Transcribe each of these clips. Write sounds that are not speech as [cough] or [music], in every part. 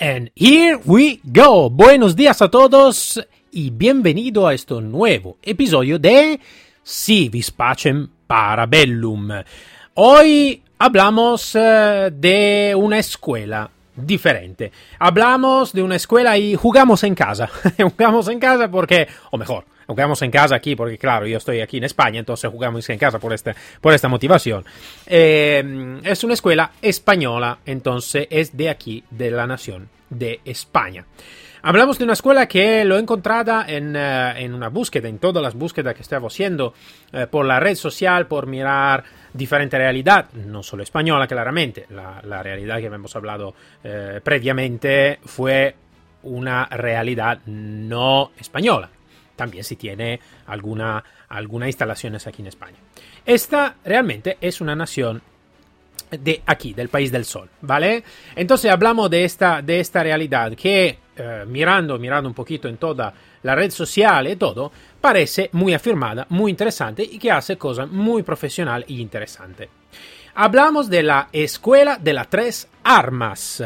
And here we go. Buenos días a todos y bienvenido a este nuevo episodio de Si vis pacem parabellum. Hoy hablamos uh, de una escuela diferente. Hablamos de una escuela y jugamos en casa. [laughs] jugamos en casa porque, o mejor, jugamos en casa aquí porque, claro, yo estoy aquí en España, entonces jugamos en casa por, este, por esta motivación. Eh, es una escuela española, entonces es de aquí, de la nación de España. Hablamos de una escuela que lo he encontrado en, uh, en, una búsqueda, en todas las búsquedas que estaba haciendo uh, por la red social, por mirar diferente realidad, no solo española claramente, la, la realidad que hemos hablado uh, previamente fue una realidad no española. También si tiene alguna, alguna instalaciones aquí en España. Esta realmente es una nación de aquí, del país del sol, ¿vale? Entonces hablamos de esta, de esta realidad que eh, mirando, mirando un poquito en toda la red social y todo, parece muy afirmada, muy interesante y que hace cosas muy profesional y interesante. Hablamos de la Escuela de las Tres Armas.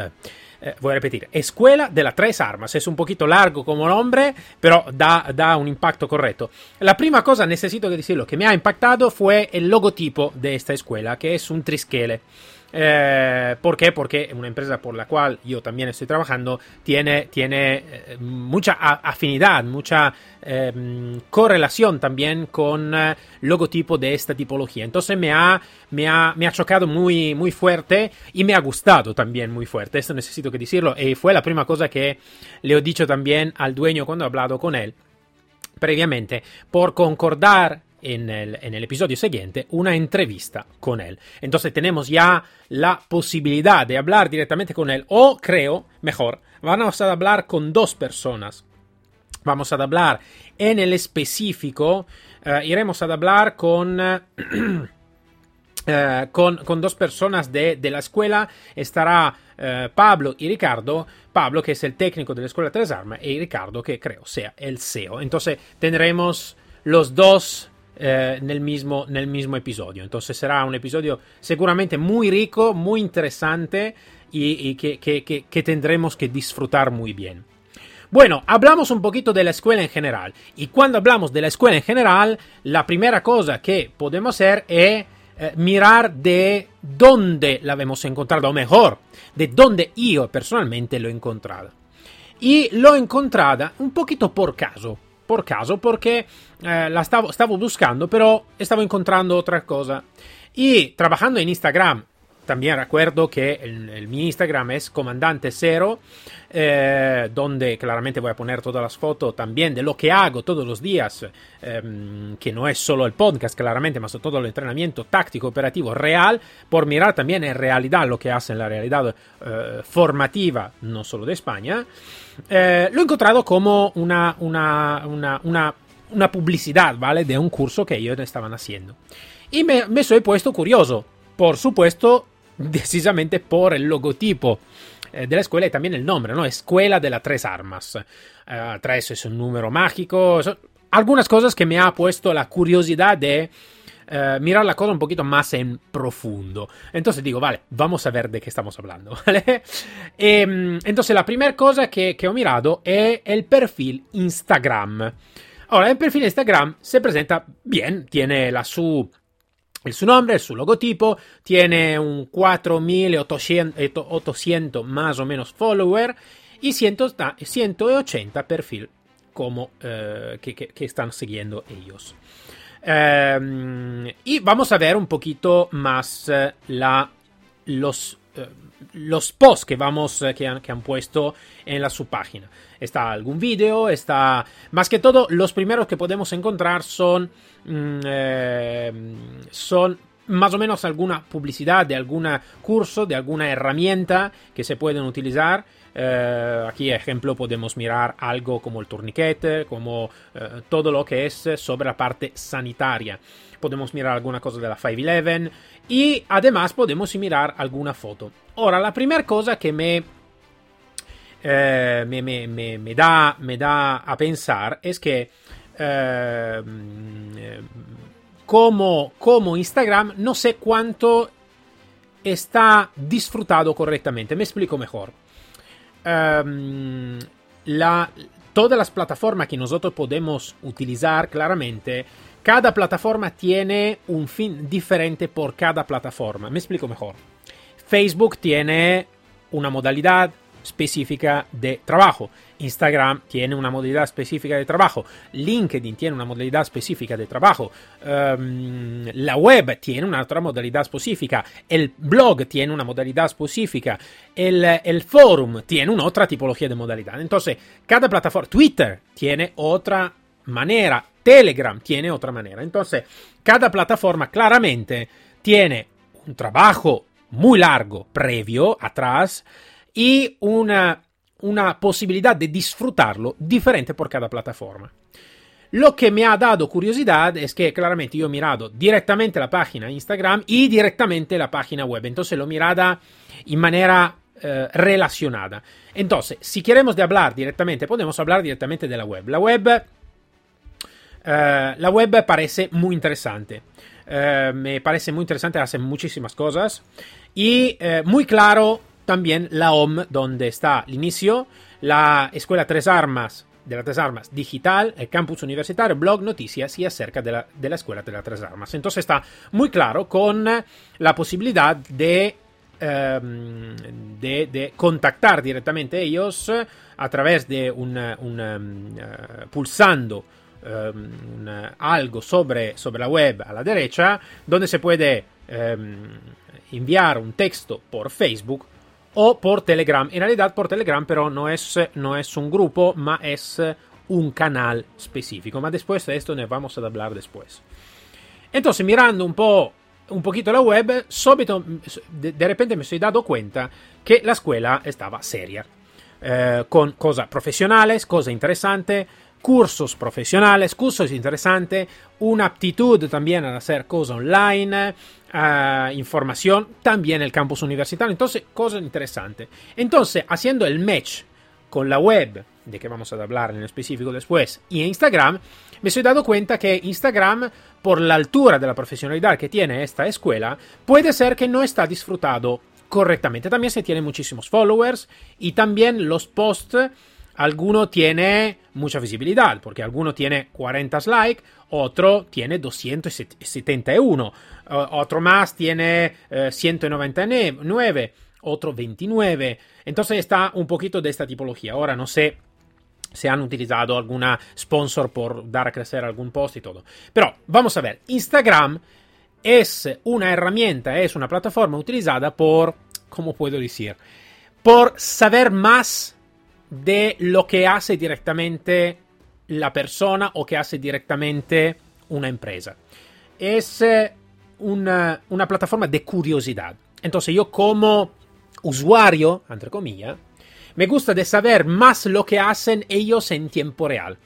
Eh, voy a Escuela de las Tres Armas. Es un poquito largo como nombre, pero da, da, un impacto correcto. La prima cosa, necesito que decirlo, que me ha impactado fue el logotipo de esta escuela, que es un trisquele. Eh, ¿Por qué? Porque una empresa por la cual yo también estoy trabajando tiene, tiene eh, mucha afinidad, mucha eh, correlación también con eh, logotipo de esta tipología. Entonces me ha, me ha, me ha chocado muy, muy fuerte y me ha gustado también muy fuerte. Esto necesito que decirlo. Y fue la primera cosa que le he dicho también al dueño cuando he hablado con él previamente por concordar en el, episodio siguiente una entrevista con él. Entonces tenemos ya la posibilidad de hablar directamente con él o creo, mejor, vamos a hablar con dos personas. Vamos a hablar en el específico, uh, iremos a hablar con... Uh, [clears throat] con, con, dos personas de, de la escuela estará uh, Pablo y Ricardo. Pablo, que es el técnico de la escuela Tres Armas, y Ricardo, que creo sea el CEO. Entonces tendremos los dos eh, nel, mismo, mismo episodio. Entonces será un episodio seguramente muy rico, muy interesante y, que tendremos que disfrutar muy bien. Bueno, hablamos un poquito de la escuela en general. Y cuando hablamos de la escuela en general, la primera cosa que podemos hacer es eh, mirar de dónde la hemos encontrado, o mejor, de dónde yo personalmente lo he encontrado. Y lo he encontrado un poquito por caso. Por caso, porque eh, la stavo, stavo buscando, pero estaba encontrando otra cosa. Y trabajando en Instagram también recuerdo que el, mi Instagram es comandante cero, eh, donde claramente voy a poner todas las fotos también de lo que hago todos los días, eh, que no es solo el podcast, claramente, más todo el entrenamiento táctico, operativo, real, por mirar también en realidad lo que hace en la realidad eh, formativa, no solo de España. Eh, lo he encontrado como una, una, una, una, una publicidad, ¿vale? De un curso que ellos estaban haciendo. Y me, me soy puesto curioso. Por supuesto, decisamente por el logotipo eh, de la escuela y también el nombre, ¿no? Escuela de las Tres Armas. Uh, tres es un número mágico. Son algunas cosas que me ha puesto la curiosidad de uh, mirar la cosa un poquito más en profundo. Entonces digo, vale, vamos a ver de qué estamos hablando, [laughs] ¿vale? E, entonces la primera cosa que, que ho mirado è il perfil Instagram. Ahora, el perfil Instagram se presenta bien, tiene la su el su nombre, su logotipo, tiene un 4800 más o menos follower y 180 perfil como eh, que, están siguiendo ellos. Eh, y vamos a ver un poquito más eh, la, los, los posts que, vamos, que han, que, han, puesto en la su página. Está algún vídeo, está... Más que todo, los primeros que podemos encontrar son eh, son más o menos alguna publicidad de algún curso, de alguna herramienta que se pueden utilizar. Eh, aquí, ejemplo, podemos mirar algo como el tourniquet, como eh, todo lo que es sobre la parte sanitaria. Podemos mirar alguna cosa de la 511 y además podemos mirar alguna foto. Ahora, la primera cosa que me, me, me, me, da, me da a pensar es que eh, como, como Instagram, no sé cuánto está disfrutado correctamente. Me explico mejor. um, la, todas las plataformas que nosotros podemos utilizar, claramente, cada plataforma tiene un fin diferente por cada plataforma. Me explico mejor. Facebook tiene una modalidad específica de trabajo. Instagram tiene una modalidad específica de trabajo. LinkedIn tiene una modalidad específica de trabajo. Um, la web tiene una otra modalidad específica. El blog tiene una modalidad específica. El, el forum tiene una otra tipología de modalidad. Entonces, cada plataforma, Twitter tiene otra manera. Telegram tiene otra manera. Entonces, cada plataforma claramente tiene un trabajo muy largo previo atrás y una, una posibilidad de disfrutarlo diferente por cada plataforma. Lo que me ha dado curiosidad es que claramente yo he mirado directamente la página Instagram y directamente la página web. Entonces lo mirada en manera eh, relacionada. Entonces, si queremos de hablar directamente, podemos hablar directamente de la web. La web, eh, la web parece muy interesante. Eh, me parece muy interesante, hace muchísimas cosas y muy claro también la OM, donde está el inicio, la Escuela Tres Armas de las Tres Armas digital, el campus universitario, blog, noticias y acerca de la, de la Escuela de las Tres Armas. Entonces está muy claro con la posibilidad de, um, de, de, contactar directamente ellos a través de un, un uh, pulsando un, algo sobre, sobre la web a la derecha, donde se puede enviar un texto por Facebook o por Telegram. En realidad por Telegram pero no es, no es un grupo, ma es un canal específico. Ma después de esto ne vamos a hablar después. Entonces, mirando un po' un poquito la web, súbito, de, repente me estoy dado cuenta que la escuela estaba seria. Eh, con cosas profesionales, cosas interesantes, cursos profesionales, cursos interesantes, una aptitud también a hacer cosas online, uh, información, también el campus universitario. Entonces, cosas interesantes. Entonces, haciendo el match con la web, de que vamos a hablar en específico después, y Instagram, me estoy dado cuenta que Instagram, por la altura de la profesionalidad que tiene esta escuela, puede ser que no está disfrutado correctamente. También se tiene muchísimos followers y también los posts alguno tiene mucha visibilidad, porque alguno tiene 40 likes, otro tiene 271, otro más tiene 199, eh, otro 29. Entonces está un poquito de esta tipología. Ahora no sé si han utilizado alguna sponsor por dar a crecer algún post y todo. Pero vamos a ver, Instagram es una herramienta, es una plataforma utilizada por, ¿cómo puedo decir? Por saber más de lo que hace directamente la persona o que hace directamente una empresa. Es eh, una, una, plataforma de curiosidad. Entonces yo como usuario, entre comillas, me gusta de saber más lo que hacen ellos en tiempo real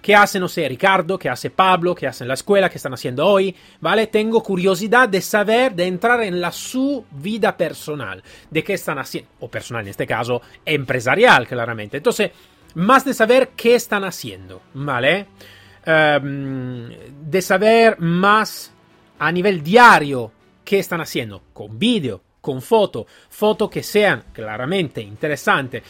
qué hace, no sé, Ricardo, qué hace Pablo, qué hacen la escuela, qué están haciendo hoy, ¿vale? Tengo curiosidad de saber, de entrar en la su vida personal, de qué están haciendo, o personal en este caso, empresarial, claramente. Entonces, más de saber qué están haciendo, ¿vale? Um, de saber más a nivel diario qué están haciendo, con vídeo, con foto, fotos que sean claramente interesantes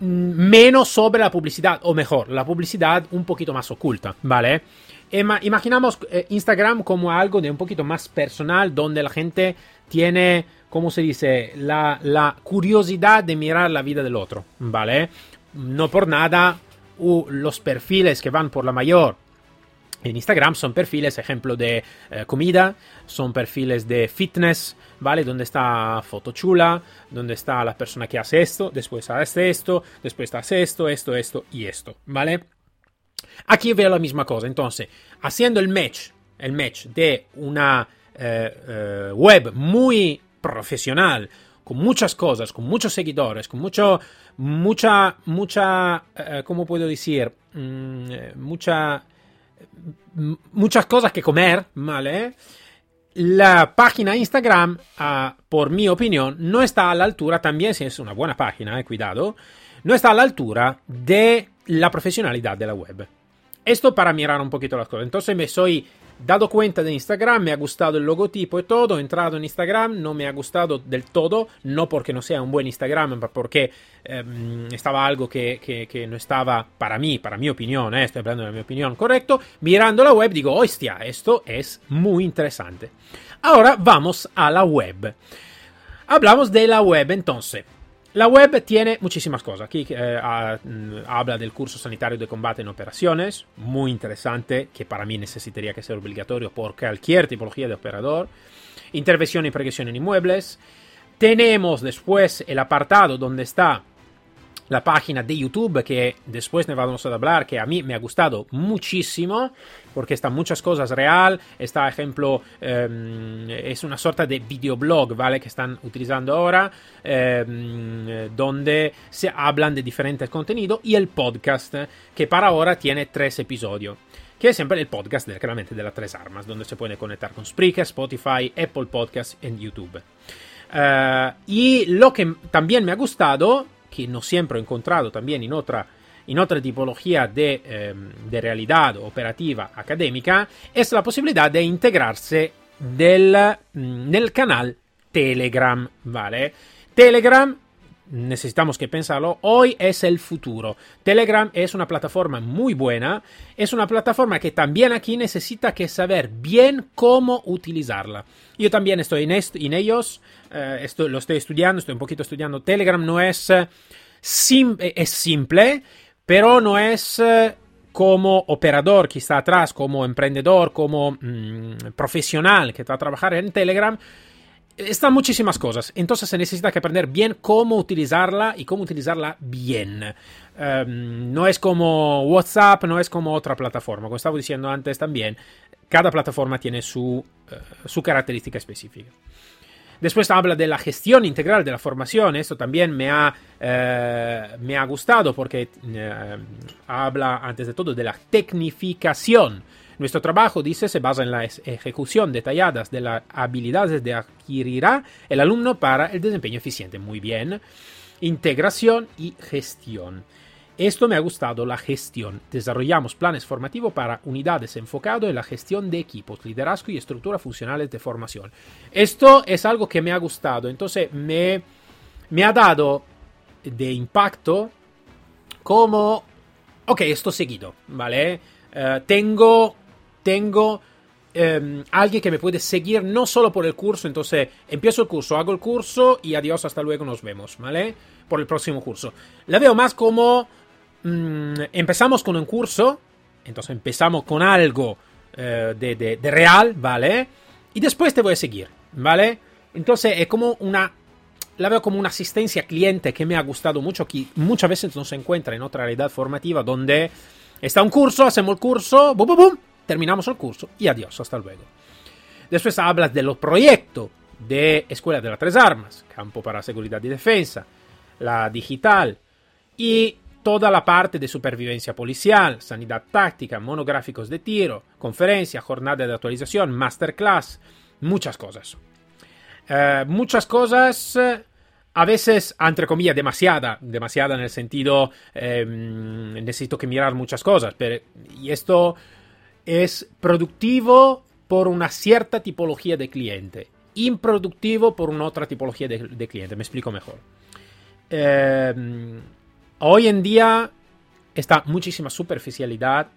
menos sobre la publicidad, o mejor, la publicidad un poquito más oculta, ¿vale? imaginamos eh, Instagram como algo de un poquito más personal, donde la gente tiene, ¿cómo se dice?, la, la curiosidad de mirar la vida del otro, ¿vale? No por nada, los perfiles que van por la mayor en Instagram son perfiles, ejemplo, de eh, comida, son perfiles de fitness, ¿vale? Donde está foto chula, donde está la persona que hace esto, después hace esto, después hace esto, esto, esto y esto, ¿vale? Aquí veo la misma cosa, entonces, haciendo el match, el match de una eh, eh, web muy profesional, con muchas cosas, con muchos seguidores, con mucho, mucha, mucha, ¿cómo puedo decir? Mm, mucha, muchas cosas que comer, ¿vale? la página Instagram, uh, por mi opinión, no está a la altura, también si es una buena página, eh, cuidado, no está a la altura de la profesionalidad de la web. Esto para mirar un poquito las cosas. Entonces me estoy dado cuenta de Instagram, me ha gustado el logotipo y todo, he entrado en Instagram, no me ha gustado del todo, no porque no sea un buen Instagram, pero porque eh, estaba algo que, que, que, no estaba para mí, para mi opinión, eh, estoy hablando de mi opinión, correcto, mirando la web digo, hostia, esto es muy interesante. Ahora vamos a la web. Hablamos de la web entonces. La web tiene muchísimas cosas. Aquí eh, mm, habla del curso sanitario de combate en operaciones, muy interesante, que para mí necesitaría que sea obligatorio por cualquier tipología de operador. Intervención y prevención en inmuebles. Tenemos después el apartado donde está la página de YouTube que después nos vamos a hablar, que a mí me ha gustado muchísimo, porque están muchas cosas real, está ejemplo, eh, es una sorta de videoblog, ¿vale? Que están utilizando ahora, eh, donde se hablan de diferentes contenidos, y el podcast, que para ahora tiene tres episodios que es siempre el podcast de, claramente de las tres armas, donde se puede conectar con Spreaker, Spotify, Apple Podcasts y YouTube. Uh, y lo que también me ha gustado que no siempre he encontrado también en otra, en otra tipología de, eh, de realidad operativa académica, es la posibilidad de integrarse del, mm, nel canal Telegram, ¿vale? Telegram necesitamos que pensarlo, hoy es el futuro. Telegram es una plataforma muy buena, es una plataforma que también aquí necesita que saber bien cómo utilizarla. Yo también estoy en, en ellos, eh, lo estoy estudiando, estoy un poquito estudiando. Telegram no es, eh, es simple, pero no es eh, como operador que está atrás, como emprendedor, como mm, profesional que va a trabajar en Telegram están muchísimas cosas, entonces se necesita aprender bien cómo utilizarla y cómo utilizarla bien. Um, no es como WhatsApp, no es como otra plataforma, como estaba diciendo antes también, cada plataforma tiene su, su característica específica. Después habla de la gestión integral de la formación. Esto también me ha, eh, me ha gustado porque eh, habla antes de todo de la tecnificación nuestro trabajo, dice, se basa en la ejecución detallada de las habilidades que adquirirá el alumno para el desempeño eficiente. Muy bien. Integración y gestión. Esto me ha gustado, la gestión. Desarrollamos planes formativos para unidades enfocados en la gestión de equipos, liderazgo y estructuras funcionales de formación. Esto es algo que me ha gustado, entonces me, me ha dado de impacto como, ok, esto seguido, ¿vale? Uh, tengo tengo eh, alguien que me puede seguir no solo por el curso, entonces empiezo el curso, hago el curso y adiós, hasta luego, nos vemos, ¿vale? Por el próximo curso. La veo más como mmm, empezamos con un curso, entonces empezamos con algo eh, de, de, de, real, ¿vale? Y después te voy a seguir, ¿vale? Entonces es como una... La veo como una asistencia cliente que me ha gustado mucho, que muchas veces no se encuentra en otra realidad formativa donde está un curso, hacemos el curso, boom, boom, boom, terminamos el curso y adiós, hasta luego. Después hablas de los proyectos de Escuela de las Tres Armas, campo para seguridad y defensa, la digital y toda la parte de supervivencia policial, sanidad táctica, monográficos de tiro, conferencia, jornada de actualización, masterclass, muchas cosas. Uh, muchas cosas, a veces, entre comillas, demasiada, demasiada en el sentido, eh, necesito que mirar muchas cosas, pero, y esto es productivo por una cierta tipología de cliente, improductivo por una otra tipología de, de cliente. Me explico mejor. Eh, hoy en día está muchísima superficialidad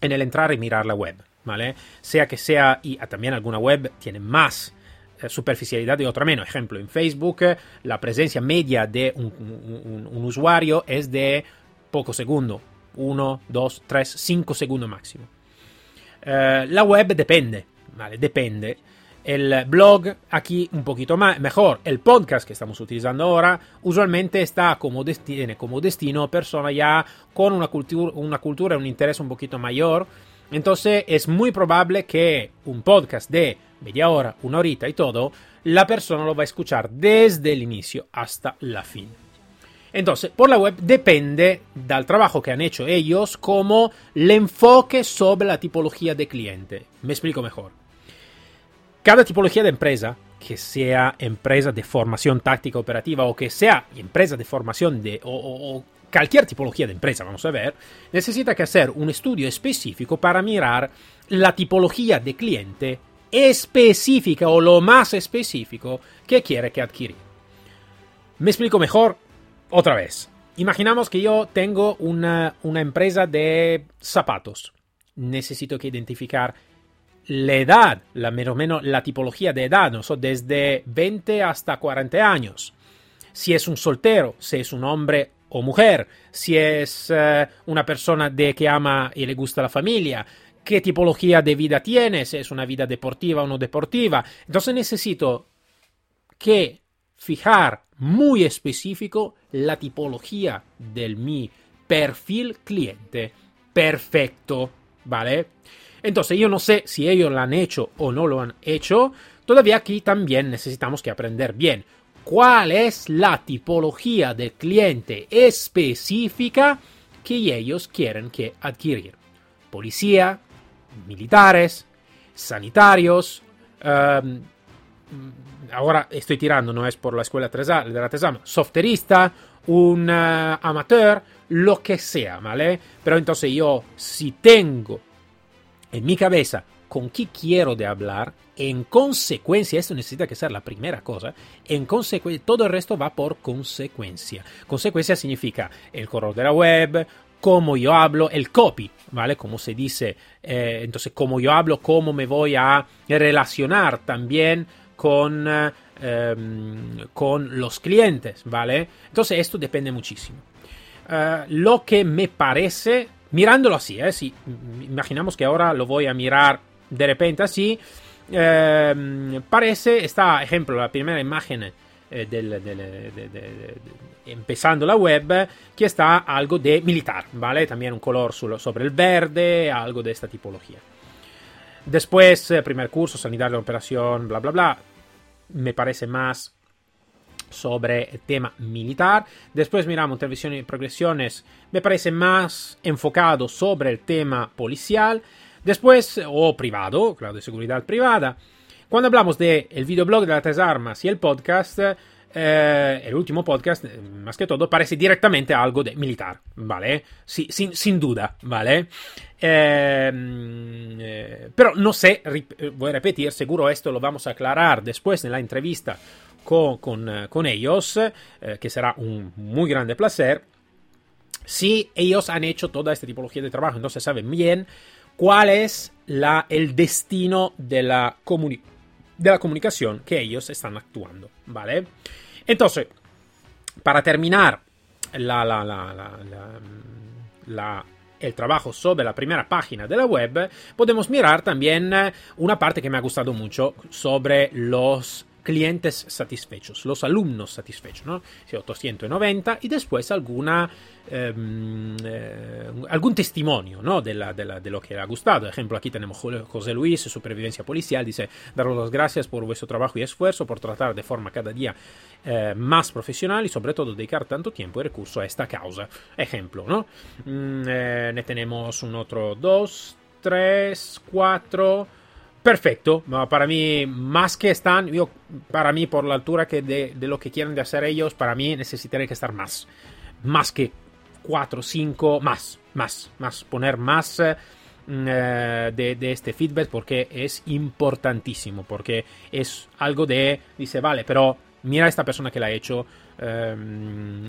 en el entrar y mirar la web, ¿vale? Sea que sea, y también alguna web tiene más eh, superficialidad y otra menos. Ejemplo, en Facebook la presencia media de un usuario es de poco segundo, 1, 2, 3, 5 segundos máximo. Eh, la web depende, ¿vale? Depende. El blog aquí un poquito más, mejor. El podcast que estamos utilizando ahora usualmente está como, tiene como destino personas ya con una, cultura, una cultura un interés un poquito mayor. Entonces es muy probable que un podcast de media hora, una horita y todo, la persona lo va a escuchar desde el inicio hasta la fin. Entonces, por la web depende del trabajo que han hecho ellos como el enfoque sobre la tipología de cliente. Me explico mejor. Cada tipología de empresa, que sea empresa de formación táctica operativa o que sea empresa de formación de, o, cualquier tipología de empresa, vamos a ver, necesita que hacer un estudio específico para mirar la tipología de cliente específica o lo más específico que quiere que adquirir. Me explico mejor otra vez. Imaginamos que yo tengo una, una empresa de zapatos. Necesito que identificar la edad, la menos o menos la tipología de edad, ¿no? desde 20 hasta 40 años. Si es un soltero, si es un hombre o mujer, si es uh, una persona de que ama y le gusta la familia, qué tipología de vida tiene, si es una vida deportiva o no deportiva. Entonces necesito que fijar muy específico la tipología del mi perfil cliente perfecto, ¿vale? Entonces yo no sé si ellos lo han hecho o no lo han hecho, todavía aquí también necesitamos que aprender bien cuál es la tipología del cliente específica que ellos quieren que adquirir. Policía, militares, sanitarios, um, ahora estoy tirando, no es por la escuela de la Tesama, softerista, un uh, amateur, lo que sea, ¿vale? Pero entonces yo, si tengo en mi cabeza con quién quiero de hablar, en consecuencia, esto necesita que ser la primera cosa, en consecuencia, todo el resto va por consecuencia. Consecuencia significa el color de la web, cómo yo hablo, el copy, ¿vale? Como se dice, eh, entonces, cómo yo hablo, cómo me voy a relacionar también con, eh, con los clientes, ¿vale? Entonces, esto depende muchísimo. Uh, lo que me parece, mirándolo así, ¿eh? Imaginamos que ahora lo voy a mirar de repente así, eh, parece, está, ejemplo, la primera imagen eh, del, del, de, de, empezando la web, que está algo de militar, ¿vale? También un color sobre el verde, algo de esta tipología. Después, eh, primer curso, sanidad de la operación, bla, bla, bla, me parece más sobre el tema militar. Después miramos televisión y progresiones, me parece más enfocado sobre el tema policial. Después, o privado, claro, de seguridad privada. Cuando hablamos del de videoblog de las armas y el podcast, eh, el último podcast, eh, más que todo, parece directamente algo de militar, ¿vale? Sí, sin, duda, ¿vale? Eh, eh, pero no sé, voy a repetir, seguro esto lo vamos a aclarar después en la entrevista con, con, con ellos, que será un muy grande placer. Si ellos han hecho toda esta tipología de trabajo, entonces saben bien cuál es la, el destino de la, de la comunicación que ellos están actuando, ¿vale? Entonces, para terminar la, la, el trabajo sobre la primera página de la web, podemos mirar también eh, una parte que me ha gustado mucho sobre los clientes satisfechos, los alumnos satisfechos, ¿no? 890 y después alguna, eh, eh, algún testimonio ¿no? de, la, de, lo que le ha gustado. Ejemplo, aquí tenemos José Luis, Supervivencia Policial, dice, daros las gracias por vuestro trabajo y esfuerzo, por tratar de forma cada día eh, más profesional y sobre todo dedicar tanto tiempo y recurso a esta causa. Ejemplo, ¿no? Mm, ne tenemos un otro, dos, tres, cuatro perfecto. Para mí, más que están, yo, para mí, por la altura que de, de, lo que quieren de hacer ellos, para mí necesitaré que estar más. Más que 4, 5, más, más, más. Poner más eh, de, de, este feedback porque es importantísimo. Porque es algo de, dice, vale, pero mira a esta persona que la ha hecho. Eh,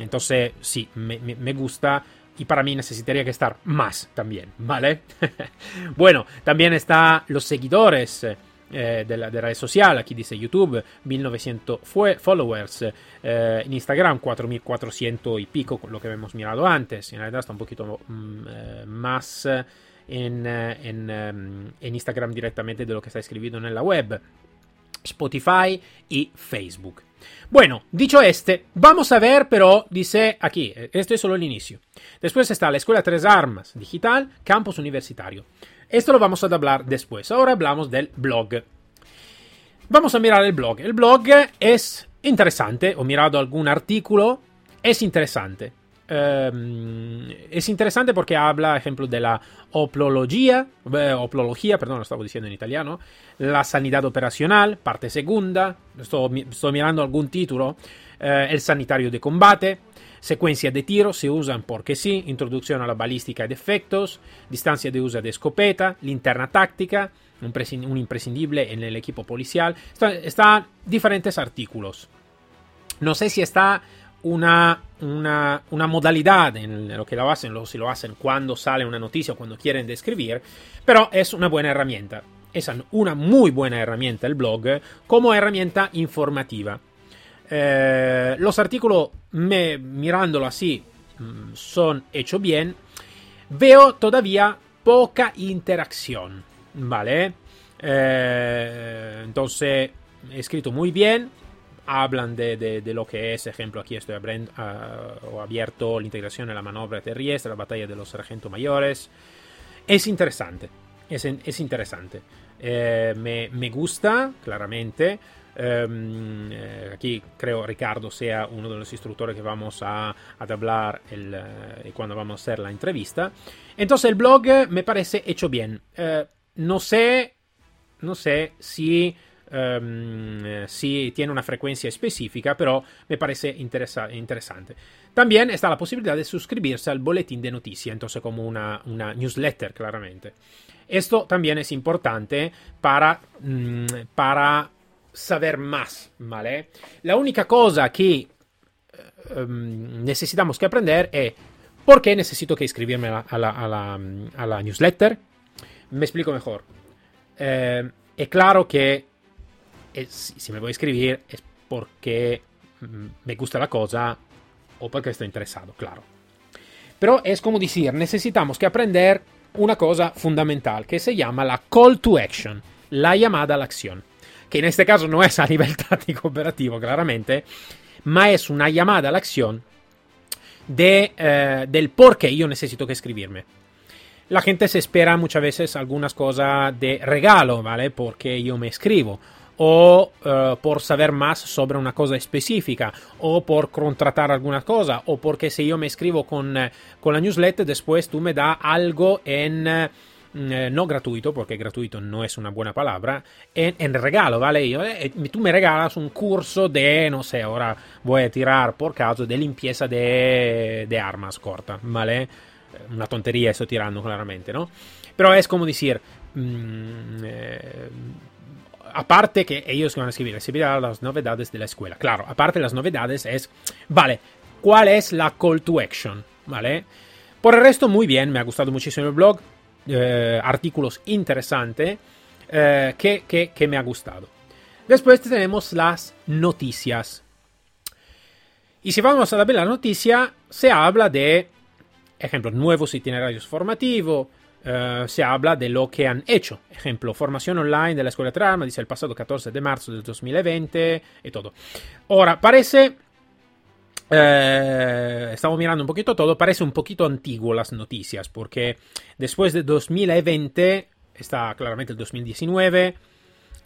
entonces, sí, me, me, me gusta y para mí necesitaría que estar más también, ¿vale? [laughs] bueno, también está los seguidores. Eh, de, la, de red social, aquí dice YouTube, 1900 followers, eh, en Instagram 4400 y pico, lo que hemos mirado antes, en realidad está un poquito mm, eh, más en, en, en Instagram directamente de lo que está escrito en la web. Spotify y Facebook. Bueno, dicho este, vamos a ver, pero dice aquí, esto es solo el inicio. Después está la Escuela Tres Armas Digital, Campus Universitario. Esto lo vamos a hablar después. Ahora hablamos del blog. Vamos a mirar el blog. El blog es interesante. He mirado algún artículo. Es interesante. Um, es interesante porque habla, ejemplo, de la oplología, perdón, lo estaba diciendo en italiano, la sanidad operacional, parte segunda, estoy, mirando algún título, eh, el sanitario de combate, Secuencias de tiro se usan porque sí, introducción a la balística de efectos, distancia de uso de escopeta, linterna táctica, un, un imprescindible en el equipo policial. Están está diferentes artículos. No sé si está una, una, una, modalidad en lo que lo hacen, lo, si lo hacen cuando sale una noticia o cuando quieren describir, pero es una buena herramienta. Es una muy buena herramienta el blog como herramienta informativa. Eh, los artículos, mirándolo así, mm, son hechos bien. Veo todavía poca interacción, ¿vale? Eh, entonces, escrito muy bien, hablan de, de, lo que es, ejemplo, aquí estoy abriendo, uh, abierto la integración en la maniobra terrestre, la batalla de los sargentos mayores. Es interesante, es, es interesante. Eh, me, me, gusta, claramente. Um, eh, aquí creo Ricardo sea uno de los instructores que vamos a, a hablar el, uh, cuando vamos a hacer la entrevista. Entonces el blog me parece hecho bien. No sé, no sé si um, si tiene una frecuencia específica, pero me parece interesa interesante. También está la posibilidad de suscribirse al boletín de noticias, entonces como una, una newsletter, claramente. Esto también es importante para, um, para saber más, ¿vale? La única cosa que um, necesitamos que aprender es por qué necesito que inscribirme a la, a la newsletter. Me explico mejor. Eh, es claro que es, si me voy a escribir es porque mm, me gusta la cosa o porque estoy interesado, claro. Pero es como decir, necesitamos que aprender una cosa fundamental que se llama la call to action, la llamada a la acción. Que en este caso no es a nivel [laughs] táctico operativo, claramente, ma es una llamada a la acción de, eh, del por qué yo necesito que escribirme. La gente se espera muchas veces algunas cosas de regalo, ¿vale? Porque yo me escribo o uh, por saber más sobre una cosa específica, o por contratar alguna cosa, o porque si yo me escribo con, uh, con la newsletter, después tú me das algo en... Uh, no gratuito, porque gratuito no es una buena palabra, en, en regalo, ¿vale? Yo, eh, tú me regalas un curso de, no sé, ahora voy a tirar por caso, de limpieza de, de armas corta, ¿vale? Una tontería eso tirando claramente, ¿no? Pero es como decir, mmm, eh, aparte que ellos van a escribir, recibirá las novedades de la escuela. Claro, aparte de las novedades es, vale, ¿cuál es la call to action? ¿Vale? Por el resto, muy bien, me ha gustado muchísimo el blog, eh, artículos interesantes eh, que, que, que me ha gustado. Después tenemos las noticias. Y si vamos a la la noticia, se habla de, ejemplo, nuevos itinerarios formativos, Uh, se habla de lo que han hecho. Ejemplo, formación online de la Escuela Trama, dice el pasado 14 de marzo del 2020 y todo. Ahora, parece... Eh, mirando un poquito todo, parece un poquito antiguo las noticias, porque después de 2020 está claramente el 2019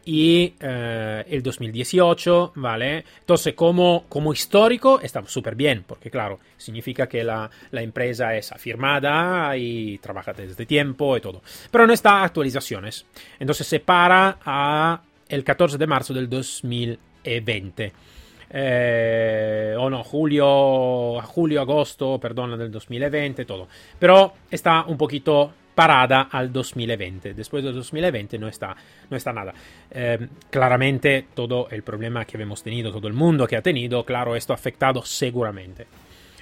y eh, el 2018, ¿vale? Entonces, como, como histórico, está súper bien, porque claro, significa que la, la, empresa es afirmada y trabaja desde tiempo y todo. Pero no está actualizaciones. Entonces se para a el 14 de marzo del 2020. Eh, o no, julio, julio, agosto, perdón, del 2020, todo. Pero está un poquito parada al 2020. Después del 2020 no está, no está nada. Eh, claramente todo el problema que hemos tenido, todo el mundo que ha tenido, claro, esto ha afectado seguramente.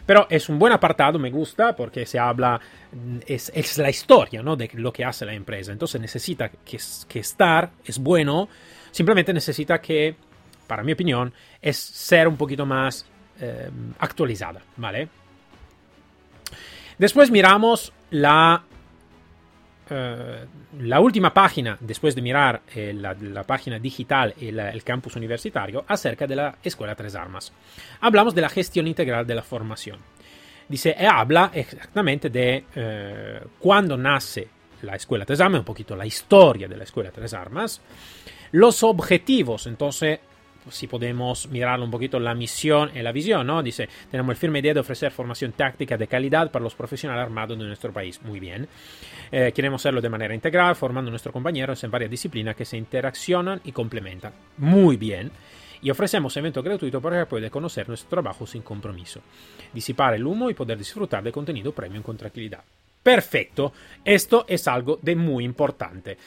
Pero es un buen apartado, me gusta, porque se habla, mm, es, la historia ¿no? de lo que hace la empresa. Entonces necesita que, que estar, es bueno, simplemente necesita que, para mi opinión, es ser un poquito más eh, actualizada, ¿vale? Después miramos la eh, la última página, después de mirar eh, la, página digital y el campus universitario, acerca de la Escuela Tres Armas. Hablamos de la gestión integral de la formación. Dice, e habla exactamente de eh, cuándo nace la Escuela Tres Armas, un poquito la historia de la Escuela Tres Armas, los objetivos, entonces si podemos mirar un poquito la misión y la visión, ¿no? Dice, tenemos el firme idea de ofrecer formación táctica de calidad para los profesionales armados de nuestro país. Muy bien. Eh, queremos hacerlo de manera integral, formando a nuestros compañeros en varias disciplinas que se interaccionan y complementan. Muy bien. y ofrecemos evento gratuito para que pueda conocer nuestro trabajo sin compromiso, disipar el humo y poder disfrutar de contenido premium con tranquilidad. Perfecto, esto es algo de muy importante.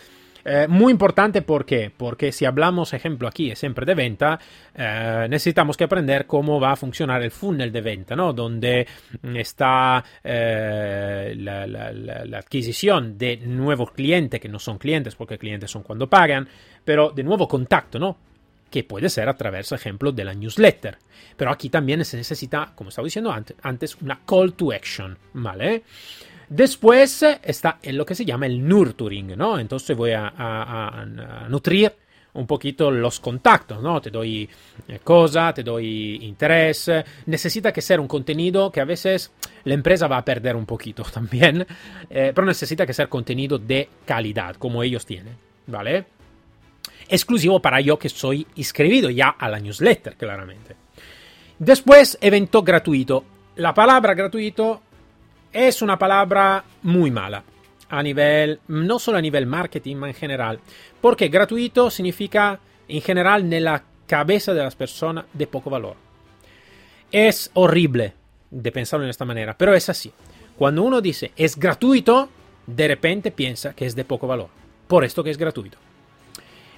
Eh, muy importante ¿por qué? porque si hablamos, ejemplo, aquí siempre de venta, eh, necesitamos que aprender cómo va a funcionar el funnel de venta, ¿no? Donde está eh, la, la, adquisición de nuevos clientes, que no son clientes porque clientes son cuando pagan, pero de nuevo contacto, ¿no? que puede ser a través, ejemplo, de la newsletter. Pero aquí también se necesita, como estaba diciendo antes, una call to action, ¿vale? Después está en lo que se llama el nurturing, ¿no? Entonces voy a, nutrir un poquito los contactos, ¿no? Te doy eh, cosa, te doy interés. Necesita que ser un contenido que a veces la empresa va a perder un poquito [laughs] también, eh, pero necesita que ser contenido de calidad, como ellos tienen, ¿vale? Exclusivo para yo que soy inscribido ya a la newsletter, claramente. Después, evento gratuito. La palabra gratuito es una palabra muy mala a nivel, no solo a nivel marketing, ma en general, porque gratuito significa en general en la cabeza de las personas de poco valor. Es horrible de pensarlo de esta manera, pero es así. Cuando uno dice es gratuito, de repente piensa que es de poco valor, por esto que es gratuito.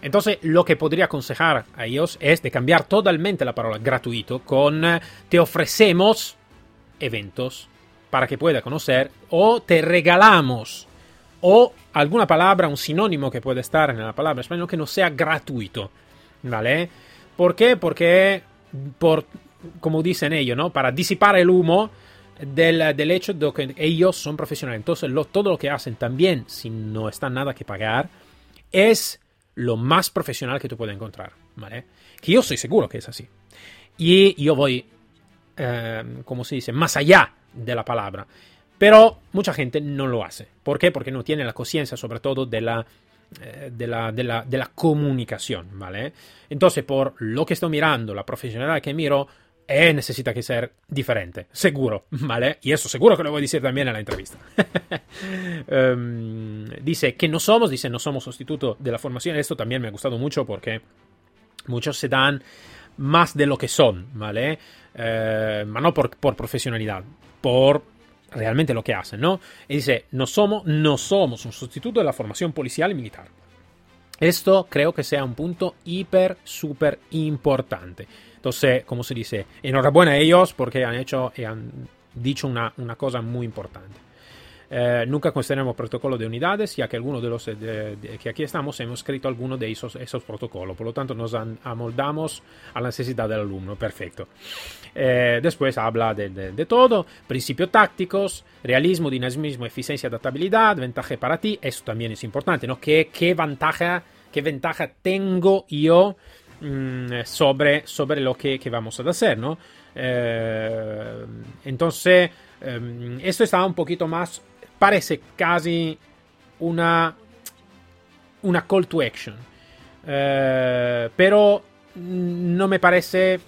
Entonces, lo que podría aconsejar a ellos es de cambiar totalmente la palabra gratuito con te ofrecemos eventos para que pueda conocer, o te regalamos, o alguna palabra, un sinónimo que puede estar en la palabra español que no sea gratuito, ¿vale? ¿Por qué? Porque, por, como dicen ellos, ¿no? Para disipar el humo del, del hecho de que ellos son profesionales. Entonces, todo lo que hacen también, si no está nada que pagar, es lo más profesional que tú puedes encontrar, ¿vale? Que yo estoy seguro que es así. Y yo voy, eh, como se dice, más allá de la palabra. Pero mucha gente no lo hace. ¿Por qué? Porque no tiene la conciencia, sobre todo, de la, eh, de, la, de, la, de la, comunicación, ¿vale? Entonces, por lo que estoy mirando, la profesionalidad que miro, eh, necesita que ser diferente, seguro, ¿vale? Y eso seguro que lo voy a decir también en la entrevista. um, [laughs] dice que no somos, dice, no somos sustituto de la formación. Esto también me ha gustado mucho porque muchos se dan más de lo que son, ¿vale? Eh, no por, por profesionalidad, por realmente lo que hacen, ¿no? Y dice, no somos, no somos un sustituto de la formación policial y militar. Esto creo que sea un punto hiper, súper importante. Entonces, como se dice, enhorabuena a ellos porque han hecho y han dicho una, una cosa muy importante. Eh, nunca consideramos protocolo de unidades, ya que algunos de los eh, que aquí estamos hemos escrito algunos de esos, esos protocolos. Por lo tanto, nos amoldamos a la necesidad del alumno. Perfecto. Eh, después habla de, de, todo: principios tácticos, realismo, dinamismo, eficiencia, adaptabilidad, ventaja para ti. Eso también es importante, ¿no? ¿Qué, qué ventaja, qué ventaja tengo yo? Mm, sobre, sobre lo que, que, vamos a hacer, ¿no? entonces, esto está un poquito más parece casi una, una call to action. Eh, pero no me parece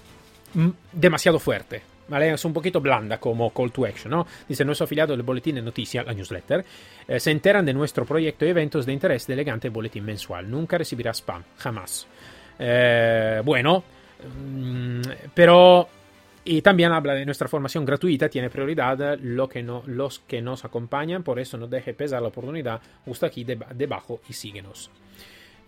demasiado fuerte. ¿vale? Es un poquito blanda como call to action, ¿no? Dice, nuestro afiliado del boletín de noticias, la newsletter, eh, se enteran de nuestro proyecto y eventos de interés de elegante boletín mensual. Nunca recibirá spam, jamás. Eh, bueno, mm, pero y también habla de nuestra formación gratuita, tiene prioridad lo que no, los que nos acompañan, por eso no deje pesar la oportunidad, justo aquí debajo y síguenos.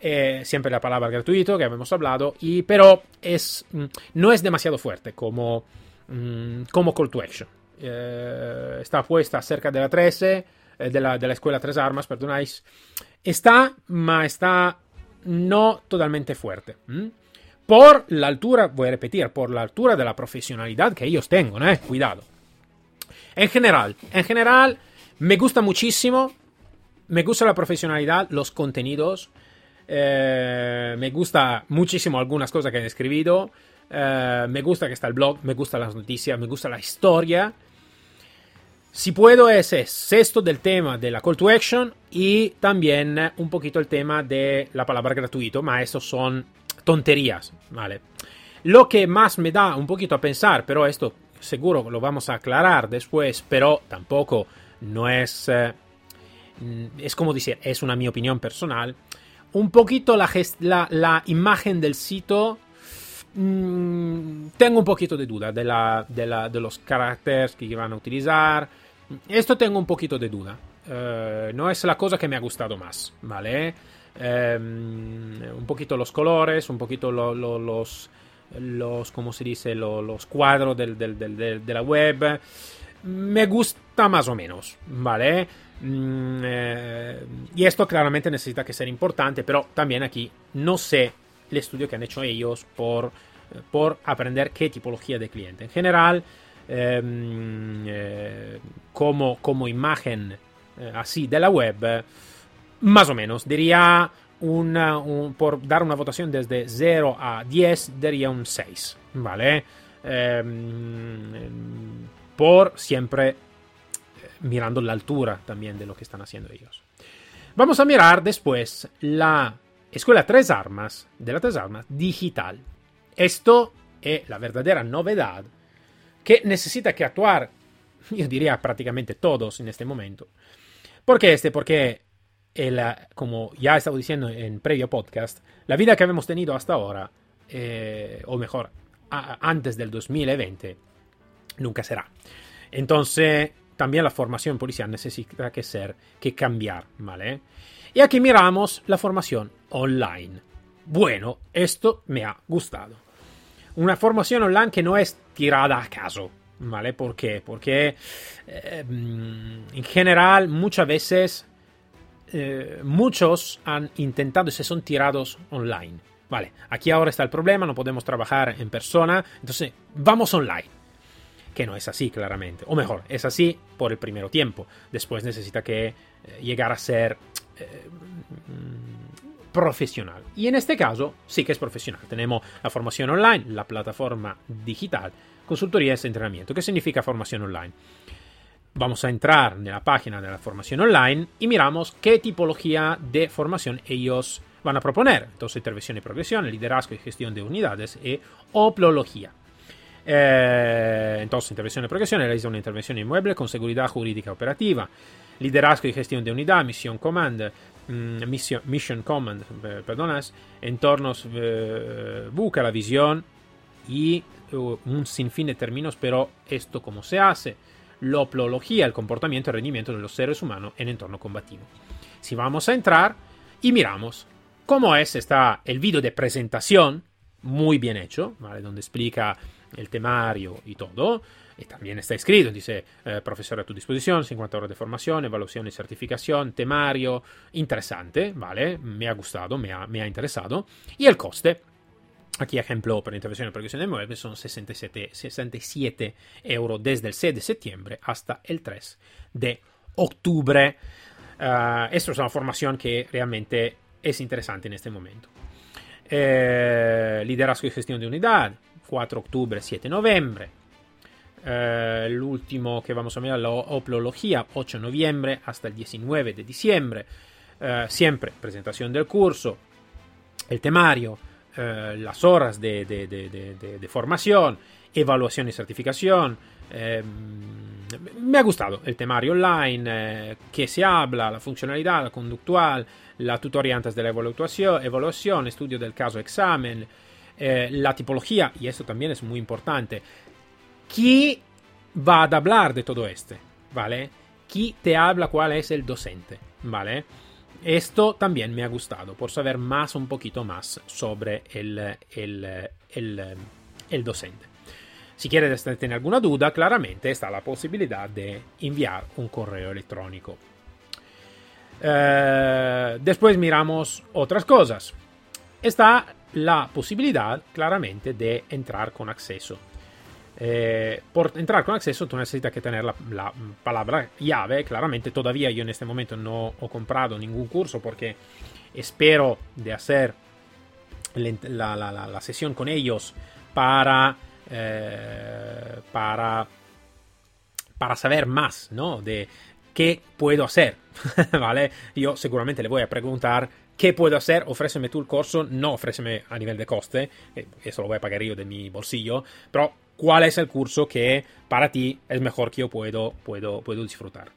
Eh, siempre la palabra gratuito que habíamos hablado, y, pero es, mm, no es demasiado fuerte como, mm, como call to action. Eh, está puesta cerca de la 13, eh, de, la, de, la, escuela Tres Armas, perdonáis. Está, ma está no totalmente fuerte por la altura, voy a repetir, por la altura de la profesionalidad que ellos tengan, eh, cuidado. En general, en general, me gusta muchísimo, me gusta la profesionalidad, los contenidos, eh, me gusta muchísimo algunas cosas que han escrito, eh, me gusta que está el blog, me gusta las noticias, me gusta la historia. Si puedo es, es esto del tema de la call to action y también un poquito el tema de la palabra gratuito, ma estos son tonterías, ¿vale? Lo que más me da un poquito a pensar, pero esto seguro lo vamos a aclarar después, pero tampoco no es... Eh, es como decir, es una mi opinión personal. Un poquito la, la, imagen del sitio mm, tengo un poquito de duda de, la, de, de, los caracteres que van a utilizar. Esto tengo un poquito de duda. Uh, no es la cosa que me ha gustado más, ¿vale? Um, un poquito los colores, un poquito lo, lo, los, los, ¿cómo se dice? Lo, los cuadros del, de la web. Me gusta más o menos, ¿vale? Mm, eh, y esto claramente necesita que ser importante, pero también aquí no sé el estudio que han hecho ellos por, por aprender qué tipología de cliente. En general, eh, eh, como, como imagen eh, así de la web, más o menos, diría una, un, por dar una votación desde 0 a 10, diría un 6, ¿vale? por siempre mirando la altura también de lo que están haciendo ellos. Vamos a mirar después la escuela Tres Armas de la Tres Armas digital. Esto es la verdadera novedad que necesita que actuar, [laughs] yo diría prácticamente todos en este momento. ¿Por qué este? Porque, el, como ya he estado diciendo en previo podcast, la vida que hemos tenido hasta ahora, eh, o mejor, a, antes del 2020, nunca será. Entonces, también la formación policial necesita que ser, que cambiar, ¿vale? Y aquí miramos la formación online. Bueno, esto me ha gustado. Una formación online que no es tirada a caso, ¿vale? ¿Por qué? Porque eh, en general muchas veces eh, muchos han intentado y se son tirados online. Vale, aquí ahora está el problema, no podemos trabajar en persona, entonces vamos online que no es así claramente. O mejor, es así por el primer tiempo. Después necesita que eh, llegar a ser eh, mm, profesional. Y en este caso sí que es profesional. Tenemos la formación online, la plataforma digital, consultorías y entrenamiento. ¿Qué significa formación online? Vamos a entrar en la página de la formación online y miramos qué tipología de formación ellos van a proponer. Entonces, intervención y progresión, liderazgo y gestión de unidades y oplología. Eh, entonces, intervención de progresión, realiza una intervención inmueble con seguridad jurídica operativa, liderazgo y gestión de unidad, misión command, mm, mission, command, eh, entornos eh, busca la visión y uh, un sinfín de términos, pero esto cómo se hace, la oplología, el comportamiento y rendimiento de los seres humanos en entorno combativo. Si vamos a entrar y miramos cómo es está el vídeo de presentación, muy bien hecho, ¿vale? donde explica el temario y todo. Y también está escrito, dice, eh, profesor a tu disposición, 50 horas de formación, evaluación y certificación, temario, interesante, ¿vale? Me ha gustado, me ha, me ha interesado. Y el coste, aquí ejemplo para intervención y progresión de muebles, son 67, 67 euros desde el 6 de septiembre hasta el 3 de octubre. Uh, esto es una formación que realmente es interesante en este momento. Eh, liderazgo y gestión de unidad, 4 octubre, 7 noviembre. Eh, el último que vamos a mirar, la oplología, 8 noviembre hasta el 19 de diciembre. Eh, siempre presentación del curso, el temario, eh, las horas de, de, de, de, formación, evaluación y certificación. me ha gustado el temario online, que se habla, la funcionalidad, la conductual, la tutoría antes de la evaluación, evaluación, estudio del caso examen. Eh, la tipología, y esto también es muy importante, ¿quién va a hablar de todo esto? ¿Vale? ¿Quién te habla cuál es el docente? ¿Vale? Esto también me ha gustado por saber más, un poquito más sobre el, el, el, el docente. Si quieres tener alguna duda, claramente está la posibilidad de enviar un correo electrónico. Eh, después miramos otras cosas. Está la posibilidad claramente de entrar con acceso. Eh, por entrar con acceso tú necesitas que tener la, la, palabra llave. Claramente todavía yo en este momento no he comprado ningún curso porque espero de hacer la, la, la sesión con ellos para, eh, para, para saber más ¿no? de qué puedo hacer. [laughs] ¿Vale? Yo seguramente le voy a preguntar ¿Qué puedo hacer? Ofréceme tú el curso, no ofréceme a nivel de coste, eh, eso lo voy a pagar yo de mi bolsillo, pero ¿cuál es el curso que para ti es mejor que yo puedo, puedo, puedo disfrutar?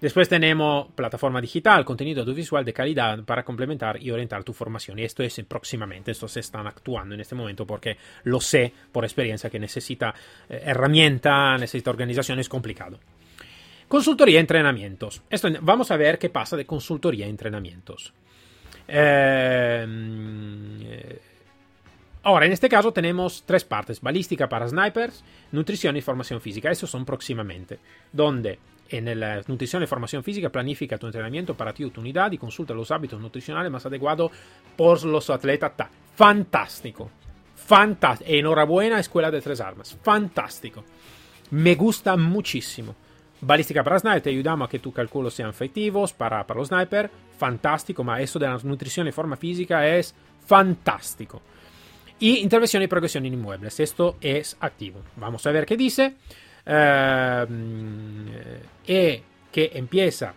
Después tenemos plataforma digital, contenido audiovisual de calidad para complementar y orientar tu formación. Y esto es próximamente, esto se están actuando en este momento porque lo sé por experiencia que necesita eh, herramienta, necesita organización, es complicado. Consultoría y entrenamientos. Vamos a ver qué pasa de consultoría y entrenamientos. Em, eh, ahora, en este caso tenemos tres partes. Balística para snipers, nutrición y formación física. Estos son próximamente. Donde en la nutrición y formación física planifica tu entrenamiento para ti o tu unidad y consulta los hábitos nutricionales más adecuados por los atletas. Fantástico. Fantástico. Enhorabuena, Escuela de Tres Armas. Fantástico. Me gusta muchísimo. Balística para sniper, te ayudamos a que tus cálculos sean efectivos para, para los sniper. Fantástico, ma eso de la nutrición y forma física es fantástico. Y intervención y progresión en inmuebles. Esto es activo. Vamos a ver qué dice. Eh, e que empieza,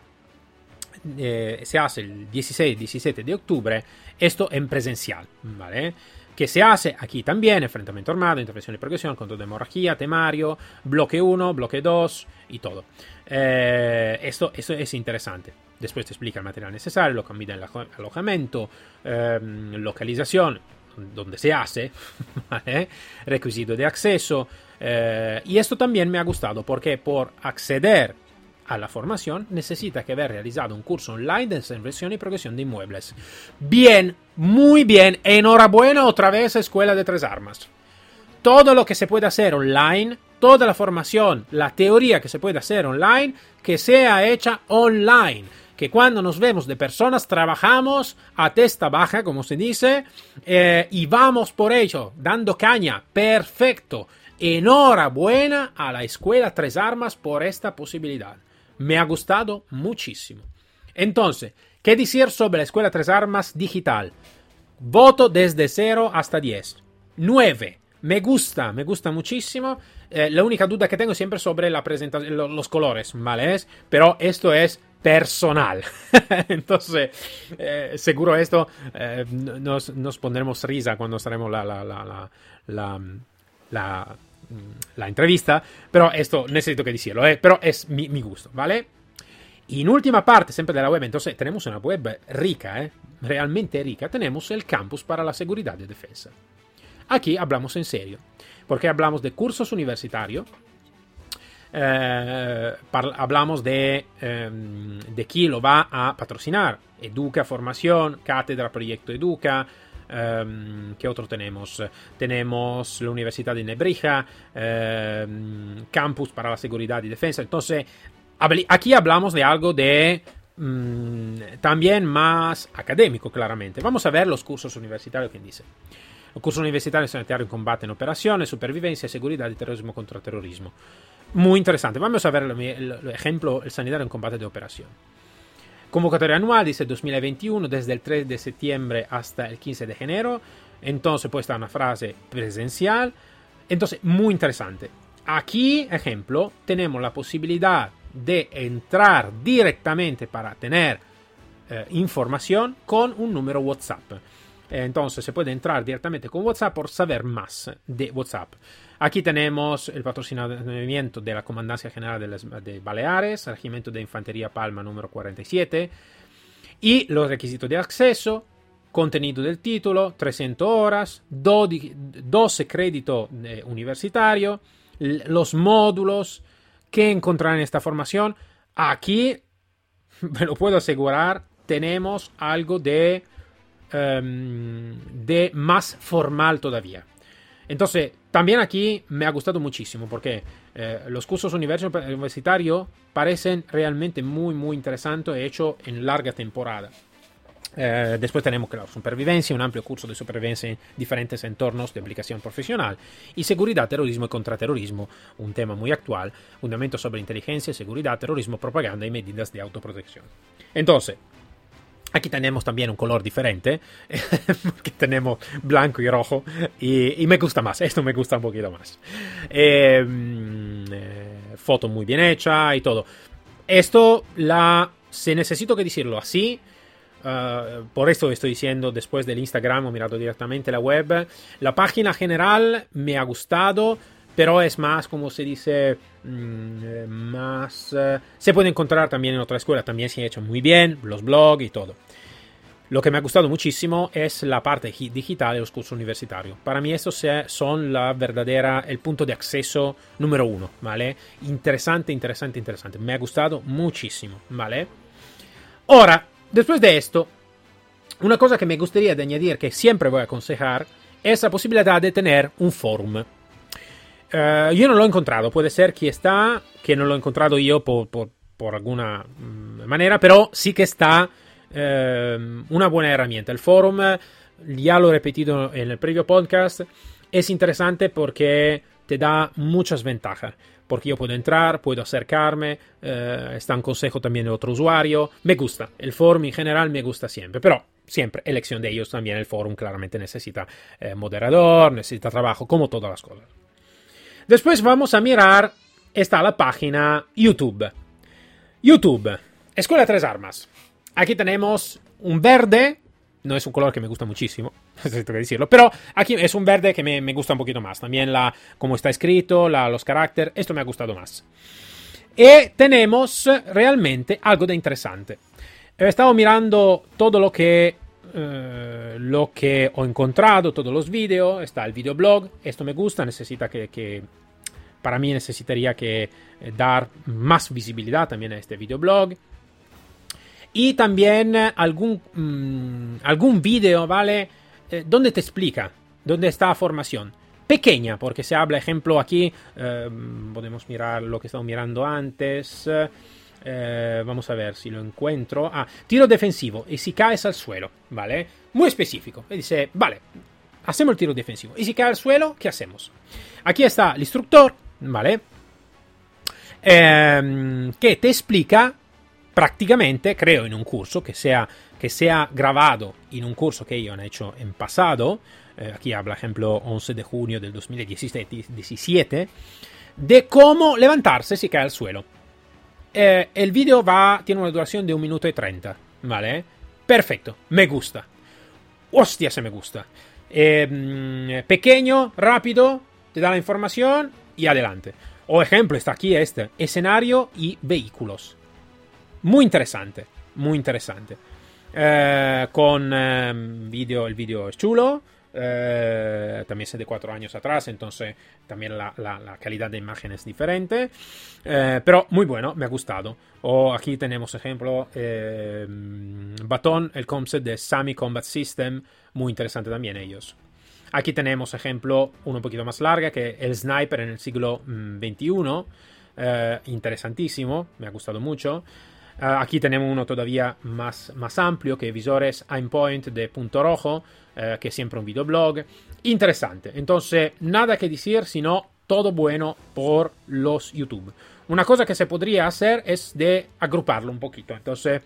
eh, se hace el 16-17 de octubre, esto en presencial, ¿vale? Que se hace aquí también, enfrentamiento armado, intervención y progresión, control de hemorragia, temario, bloque 1, bloque 2 y todo. Eh, esto, esto es interesante. Después te explica el material necesario, lo cambia el alojamiento, localización, donde se hace, [laughs] ¿vale? requisito de acceso, eh, y esto también me ha gustado porque por acceder a la formación necesita que haber realizado un curso online de inversión y progresión de inmuebles. Bien, muy bien, enhorabuena otra vez Escuela de Tres Armas. Todo lo que se puede hacer online, toda la formación, la teoría que se puede hacer online, que sea hecha online. Que cuando nos vemos de personas trabajamos a testa baja, como se dice, eh, y vamos por ello, dando caña. Perfecto. Enhorabuena a la Escuela Tres Armas por esta posibilidad. Me ha gustado muchísimo. Entonces, ¿qué decir sobre la Escuela Tres Armas digital? Voto desde 0 hasta 10. 9. Me gusta, me gusta muchísimo. Eh, la única duda que tengo siempre sobre la presentación, los colores, ¿vale? Pero esto es personal. [laughs] Entonces, eh, seguro esto eh, nos, nos, pondremos risa cuando estaremos la, la, la, la, la entrevista, pero esto necesito que decirlo, ¿eh? pero es mi, gusto, ¿vale? Y en última parte, siempre de la web, entonces tenemos una web rica, ¿eh? realmente rica, tenemos el campus para la seguridad y defensa. Aquí hablamos en serio, porque hablamos de cursos universitarios, eh, hablamos de, em, de quién lo va a patrocinar, Educa Formación, Cátedra Proyecto Educa, Um, ¿Qué otro tenemos? Tenemos la Universidad de Nebrija, um, Campus para la Seguridad y Defensa. Entonces, aquí hablamos de algo de um, también más académico, claramente. Vamos a ver los cursos universitarios que dice. El curso universitario sanitario en combate en operaciones, supervivencia, seguridad y terrorismo contra terrorismo. Muy interesante. Vamos a ver el, el ejemplo, el sanitario en combate de operación. Convocatoria anual, dice 2021, desde el 3 de septiembre hasta el 15 de enero. Entonces puede estar una frase presencial. Entonces, muy interesante. Aquí, ejemplo, tenemos la posibilidad de entrar directamente para tener eh, información con un número WhatsApp. Entonces se puede entrar directamente con WhatsApp por saber más de WhatsApp. Aquí tenemos el patrocinamiento de la Comandancia General de, Baleares, Regimiento de Infantería Palma número 47, y los requisitos de acceso, contenido del título, 300 horas, 12 créditos eh, universitarios, los módulos que encontrarán en esta formación. Aquí, [laughs] me lo puedo asegurar, tenemos algo de, em, de más formal todavía. Entonces, también aquí me ha gustado muchísimo porque eh, los cursos universitarios parecen realmente muy, muy interesantes, hechos en larga temporada. Eh, después tenemos, claro, supervivencia, un amplio curso de supervivencia en diferentes entornos de aplicación profesional. Y seguridad, terrorismo y contraterrorismo, un tema muy actual, fundamento sobre inteligencia, seguridad, terrorismo, propaganda y medidas de autoprotección. Entonces, Aquí tenemos también un color diferente, [laughs] porque tenemos blanco y rojo, y, me gusta más, esto me gusta un poquito más. Em, eh, foto muy bien hecha y todo. Esto, la, si necesito que decirlo así, uh, por esto estoy diciendo después del Instagram, he mirado directamente la web, la página general me ha gustado, pero es más, como se dice, mm, eh, más... eh, se puede encontrar también en otra escuela, también se ha hecho muy bien, los blogs y todo. Lo que me ha gustado muchísimo es la parte gi- digital de los cursos universitarios. Para mí estos son la verdadera, el punto de acceso número uno, ¿vale? Interesante, interesante, interesante. Me ha gustado muchísimo, ¿vale? Ahora, después de esto, una cosa que me gustaría añadir, que siempre voy a aconsejar, es la posibilidad de tener un forum. Eh, yo no lo he encontrado, puede ser que está, que no lo he encontrado yo por, por- por alguna mm, manera, pero sí que está eh, una buena herramienta. El forum, eh, ya lo he repetido en el previo podcast, es interesante porque te da muchas ventajas. Porque yo puedo entrar, puedo acercarme, está un consejo también de otro usuario. Me gusta, el forum en general me gusta siempre, pero siempre elección de ellos también. El forum claramente necesita eh, moderador, necesita trabajo, como todas las cosas. Después vamos a mirar, está la página YouTube. YouTube, Escuela Tres Armas. Aquí tenemos un verde, no es un color que me gusta muchísimo, [laughs] tengo que decirlo, pero aquí es un verde que me, me gusta un poquito más. También la, cómo está escrito, la- los caracteres, esto me ha gustado más. Y tenemos realmente algo de interesante. He estado mirando todo lo que, eh, lo que ho encontrado, todos los vídeos, está el videoblog, esto me gusta, necesita que, para mí necesitaría que eh, dar más visibilidad también a este videoblog. Y también eh, algún, mm, algún video, ¿vale? Eh, donde te explica dónde está la formación. Pequeña, porque se habla, ejemplo, aquí, podemos mirar lo que estamos mirando antes. Eh, eh, vamos a ver si lo encuentro. Ah, tiro defensivo y si caes al suelo, ¿vale? Muy específico. Y dice, vale, hacemos el tiro defensivo. Y si cae al suelo, ¿qué hacemos? Aquí está el instructor, ¿vale? Ehm, que te explica prácticamente, creo, en un curso que sea, que sea grabado en un curso que ellos han hecho en pasado. eh, aquí habla, ejemplo, 11 de junio del 2017, 17, de cómo levantarse si cae al suelo. Eh, el video va, tiene una duración de un minuto y 30, ¿vale? Perfecto, me gusta. Hostia, se me gusta. Mm, pequeño, rápido, te da la información y adelante. O ejemplo, está aquí este, escenario y vehículos. Muy interesante, muy interesante. Eh, con eh, video, el video es chulo. Eh, también es de cuatro años atrás, entonces también la, la- calidad de imagen es diferente. Eh, pero muy bueno, me ha gustado. O aquí tenemos ejemplo, eh, el concept de Sami Combat System, muy interesante también ellos. Aquí tenemos ejemplo, uno un poquito más larga, que el sniper en el siglo mm, XXI. eh, interesantísimo, me ha gustado mucho. Aquí tenemos uno todavía más, más amplio, que visores aimpoint de punto rojo, eh, que es siempre un videoblog. Interesante. Entonces, nada que decir, sino todo bueno por los YouTube. Una cosa que se podría hacer es de agruparlo un poquito. Entonces,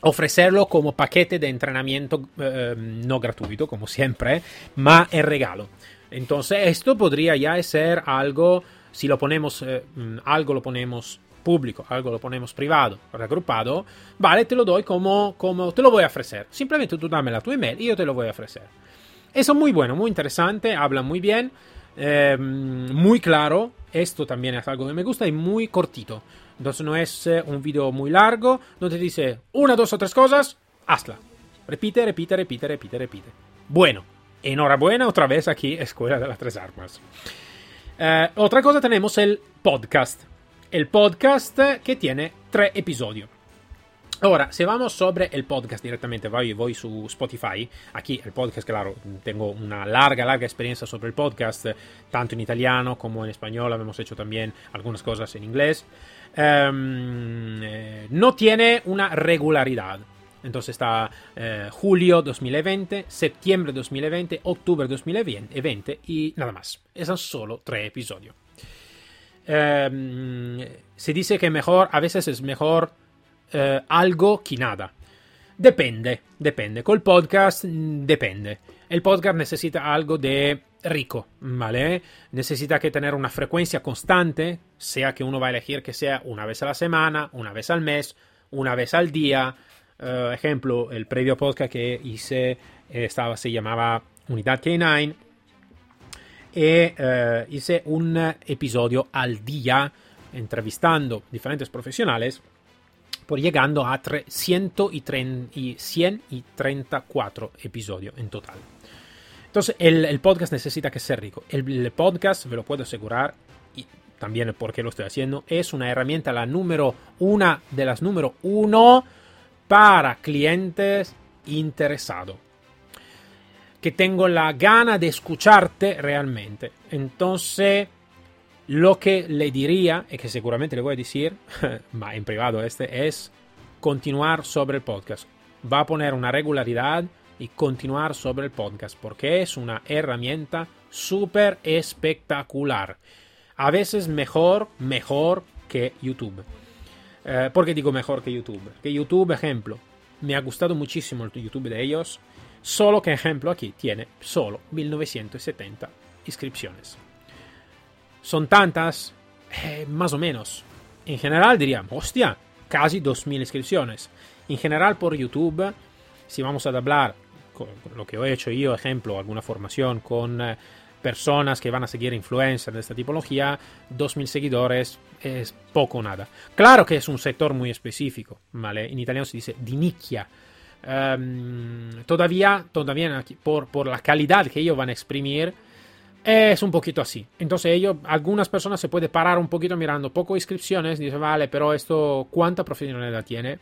ofrecerlo como paquete de entrenamiento eh, no gratuito, como siempre, ma en regalo. Entonces, esto podría ya ser algo, si lo ponemos, eh, mm, algo lo ponemos público, algo lo ponemos privado, reagrupado, vale, te lo doy como, como te lo voy a ofrecer. Simplemente tú dame la tu email y yo te lo voy a ofrecer. Eso es muy bueno, muy interesante, habla muy bien, eh, muy claro. Esto también es algo que me gusta y muy cortito. Entonces no es eh, un video muy largo donde dice una, dos o tres cosas, hazla. Repite, repite, repite, repite, repite. Bueno, enhorabuena otra vez aquí, Escuela de las Tres Armas. Eh, otra cosa tenemos el podcast. El podcast que tiene tres episodios. Ahora, si vamos sobre el podcast directamente, voy, voy su Spotify. Aquí el podcast, claro, tengo una larga, larga experiencia sobre el podcast, tanto en italiano como en español. Hemos hecho también algunas cosas en inglés. Em, eh, no tiene una regularidad. Entonces está eh, julio 2020, septiembre 2020, octubre 2020 y nada más. Esos son solo tres episodios. Em, se dice que mejor, a veces es mejor eh, algo que nada. Depende, depende. Col podcast mm, depende. El podcast necesita algo de rico, ¿vale? Necesita que tener una frecuencia constante, sea que uno va a elegir que sea una vez a la semana, una vez al mes, una vez al día. Eh, ejemplo, el previo podcast que hice eh, estaba, se llamaba Unidad K9. Y eh, hice un episodio al día entrevistando diferentes profesionales por llegando a 134 episodios en total. Entonces, el, podcast necesita que sea rico. El, podcast, ve lo puedo asegurar, y también porque lo estoy haciendo, es una herramienta, la número una de las número uno para clientes interesados. Que tengo la gana de escucharte realmente. Entonces, lo que le diría, y que seguramente le voy a decir, [laughs] en privado este, es continuar sobre el podcast. Va a poner una regularidad y continuar sobre el podcast, porque es una herramienta súper espectacular. A veces mejor, mejor que YouTube. Eh, ¿Por qué digo mejor que YouTube? Que YouTube, ejemplo, me ha gustado muchísimo el YouTube de ellos, solo que ejemplo aquí tiene solo 1970 inscripciones. ¿Son tantas? Eh, más o menos. En general diríamos, hostia, casi 2.000 inscripciones. En general por YouTube, si vamos a hablar con lo que he hecho yo, ejemplo, alguna formación con eh, personas que van a seguir influencers de esta tipología, 2.000 seguidores es poco o nada. Claro que es un sector muy específico, ¿vale? En italiano se dice di nicchia. Em, todavía, todavía por, por la calidad que ellos van a exprimir, es un poquito así. Entonces ellos, algunas personas se puede parar un poquito mirando poco inscripciones, dice, vale, pero esto, ¿cuánta profesionalidad tiene?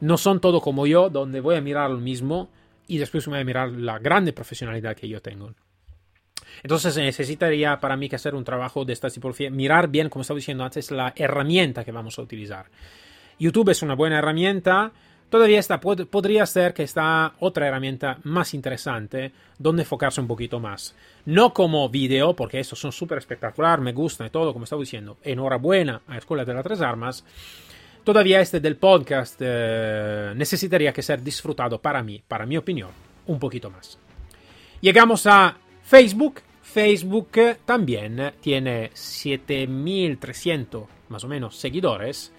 No son todo como yo, donde voy a mirar lo mismo y después voy a mirar la grande profesionalidad que yo tengo. Entonces se necesitaría para mí que hacer un trabajo de esta tipología, mirar bien, como estaba diciendo antes, la herramienta que vamos a utilizar. YouTube es una buena herramienta, Todavía está, podría ser que está otra herramienta más interesante donde enfocarse un poquito más. No como video, porque estos son súper espectacular, me gusta y todo, como estaba diciendo. Enhorabuena a Escuela de las Tres Armas. Todavía este del podcast eh, necesitaría que ser disfrutado para mí, para mi opinión, un poquito más. Llegamos a Facebook. Facebook también tiene 7300 más o menos seguidores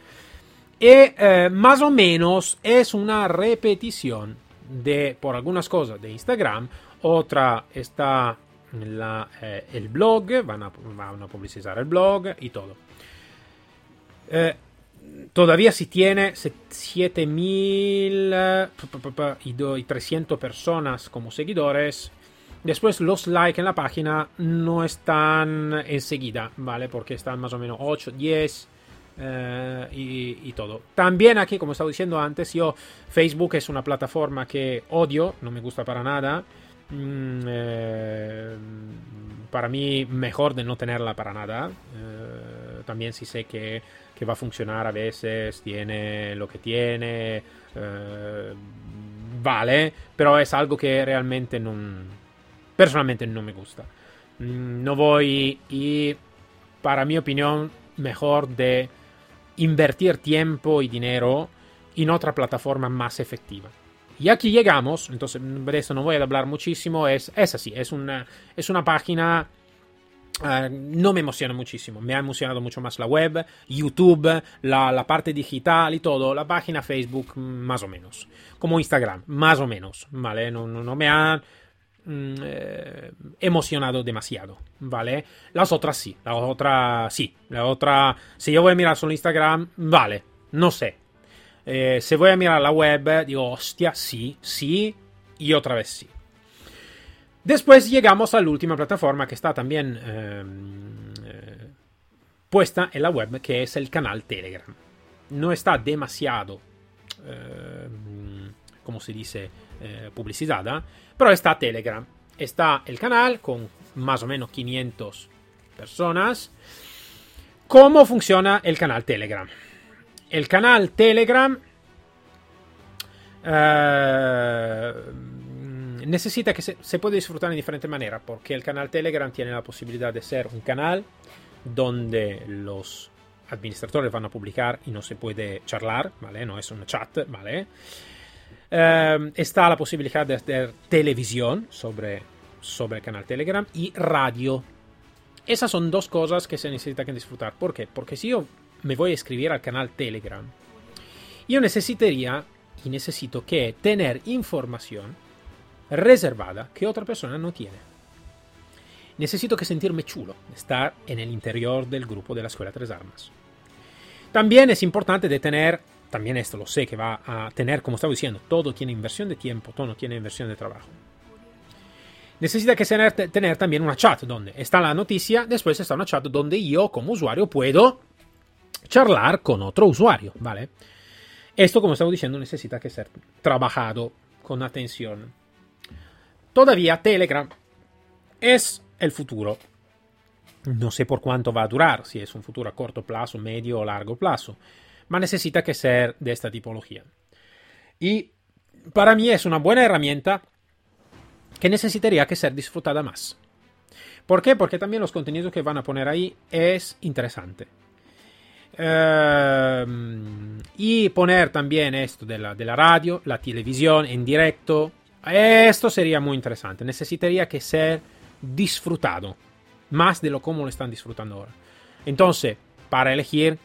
y eh, más o menos es una repetición de, por algunas cosas, de Instagram. Otra está la, eh, el blog, van a, van a, publicitar el blog y todo. Eh, todavía si tiene 7000 y 300 personas como seguidores. Después los likes en la página no están enseguida, ¿vale? Porque están más o menos 8, 10 eh, y, todo. También aquí, como estaba diciendo antes, yo Facebook es una plataforma que odio, no me gusta para nada. Mm, eh, para mí mejor de no tenerla para nada. Eh, también si sé que, que, va a funcionar a veces, tiene lo que tiene, vale, pero es algo que realmente no, personalmente no me gusta. Mm, no voy y para mi opinión mejor de invertir tiempo y dinero en otra plataforma más efectiva. Y aquí llegamos, entonces de no voy a hablar muchísimo, es, es así, es una, es una página... Uh, no me emociona muchísimo, me ha emocionado mucho más la web, YouTube, la, parte digital y todo, la página Facebook más o menos, como Instagram, más o menos, ¿vale? No, no me ha Mm, eh, emocionado demasiado, ¿vale? Las otras sí, la otra sí, la otra, si yo voy a mirar solo Instagram, vale, no sé. Eh, si voy a mirar la web, digo, hostia, sí, sí, y otra vez sí. Después llegamos a la última plataforma que está también eh, puesta en la web, que es el canal Telegram. No está demasiado, em, como se dice, publicitada, pero está Telegram. Está el canal con más o menos 500 personas. ¿Cómo funciona el canal Telegram? El canal Telegram eh, necesita que se, puede disfrutar de diferente manera, porque el canal Telegram tiene la posibilidad de ser un canal donde los administradores van a publicar y no se puede charlar, ¿vale? No es un chat, ¿vale? Eh, está la posibilidad de hacer televisión sobre, sobre el canal Telegram y radio. Esas son dos cosas que se necesitan que disfrutar. ¿Por qué? Porque si yo me voy a escribir al canal Telegram, yo necesitaría y necesito que tener información reservada que otra persona no tiene. necesito que sentirme chulo, estar en el interior del grupo de la Escuela Tres Armas. También es importante de tener, también esto lo sé que va a tener, como estaba diciendo, todo tiene inversión de tiempo, todo tiene inversión de trabajo. Necesita que tener, tener también una chat donde está la noticia, después está una chat donde yo como usuario puedo charlar con otro usuario, ¿vale? Esto, como estamos diciendo, necesita que ser trabajado con atención. Todavía Telegram es el futuro. No sé por cuánto va a durar, si es un futuro a corto plazo, medio o largo plazo, pero necesita que ser de esta tipología. Y para mí es una buena herramienta que necesitaría que ser disfrutada más. ¿Por qué? Porque también los contenidos que van a poner ahí es interesante. Ehm, y poner también esto de la, de la radio, la televisión en directo. Esto sería muy interesante. Necesitaría que ser disfrutado. Más de lo como lo están disfrutando ahora. Entonces, para elegir,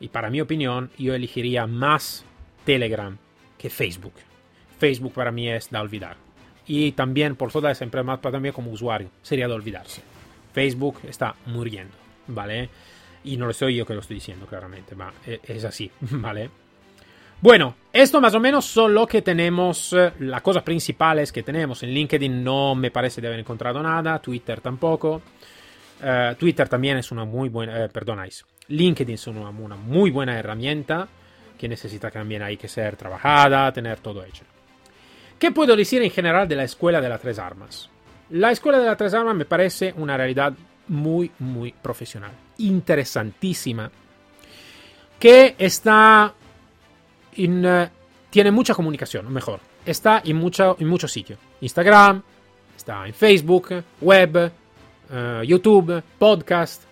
y para mi opinión, yo elegiría más Telegram que Facebook. Facebook para mí es de olvidar. Y también por toda esa empresa, para también como usuario, sería de olvidarse. Facebook está muriendo, ¿vale? Y no lo soy yo que lo estoy diciendo claramente, va, e, es así, [laughs] ¿vale? Bueno, esto más o menos son lo que tenemos, eh, las cosas principales que tenemos. En LinkedIn no me parece de haber encontrado nada, Twitter tampoco. Uh, Twitter también es una muy buena, eh, perdonáis, LinkedIn es una, muy buena herramienta que necesita también hay que ser trabajada, tener todo hecho. ¿Qué puedo decir en general de la Escuela de las Tres Armas? La Escuela de las Tres Armas me parece una realidad muy, muy profesional, interesantísima, que está en, uh, tiene mucha comunicación, mejor, está en, mucha, en muchos sitios. Instagram, está en Facebook, web, uh, YouTube, podcast,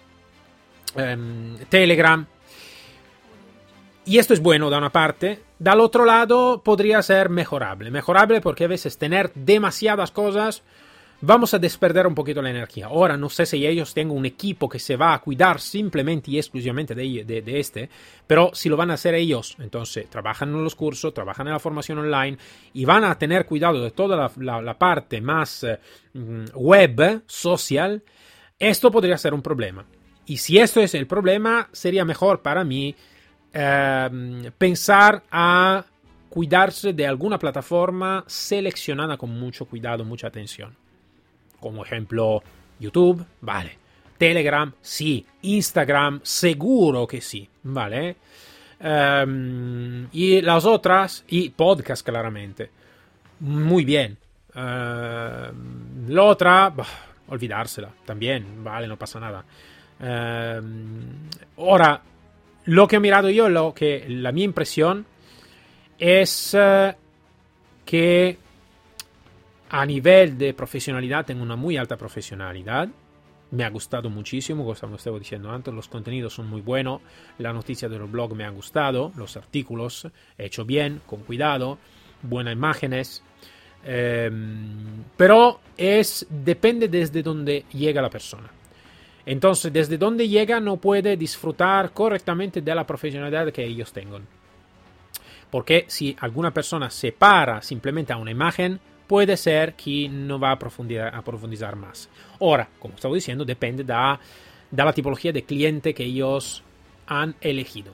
um, Telegram. Y esto es bueno da una parte. Del otro lado podría ser mejorable. Mejorable porque a veces tener demasiadas cosas vamos a desperder un poquito la energía. Ahora no sé si ellos tengan un equipo que se va a cuidar simplemente y exclusivamente de, este, pero si lo van a hacer ellos, entonces trabajan en los cursos, trabajan en la formación online y van a tener cuidado de toda la, parte más eh, web, social, esto podría ser un problema. Y si esto es el problema, sería mejor para mí eh, pensar a cuidarse de alguna plataforma seleccionada con mucho cuidado, mucha atención como ejemplo YouTube, vale. Telegram, sí. Instagram, seguro que sí, ¿vale? Um, y las otras, y podcast claramente. Muy bien. Uh, la otra, bah, olvidársela, también, vale, no pasa nada. Uh, ahora, lo que he mirado yo, lo que, la mi impresión es uh, que a nivel de profesionalidad tengo una muy alta profesionalidad. Me ha gustado muchísimo, como estaba diciendo antes, los contenidos son muy buenos, la noticia del blog me ha gustado, los artículos hecho bien, con cuidado, buenas imágenes, eh, pero es depende desde donde llega la persona. Entonces, desde donde llega no puede disfrutar correctamente de la profesionalidad que ellos tengan. Porque si alguna persona se para simplemente a una imagen, puede ser que no va a profundizar, a profundizar más. Ahora, como estaba diciendo, depende de, de la tipología de cliente que ellos han elegido.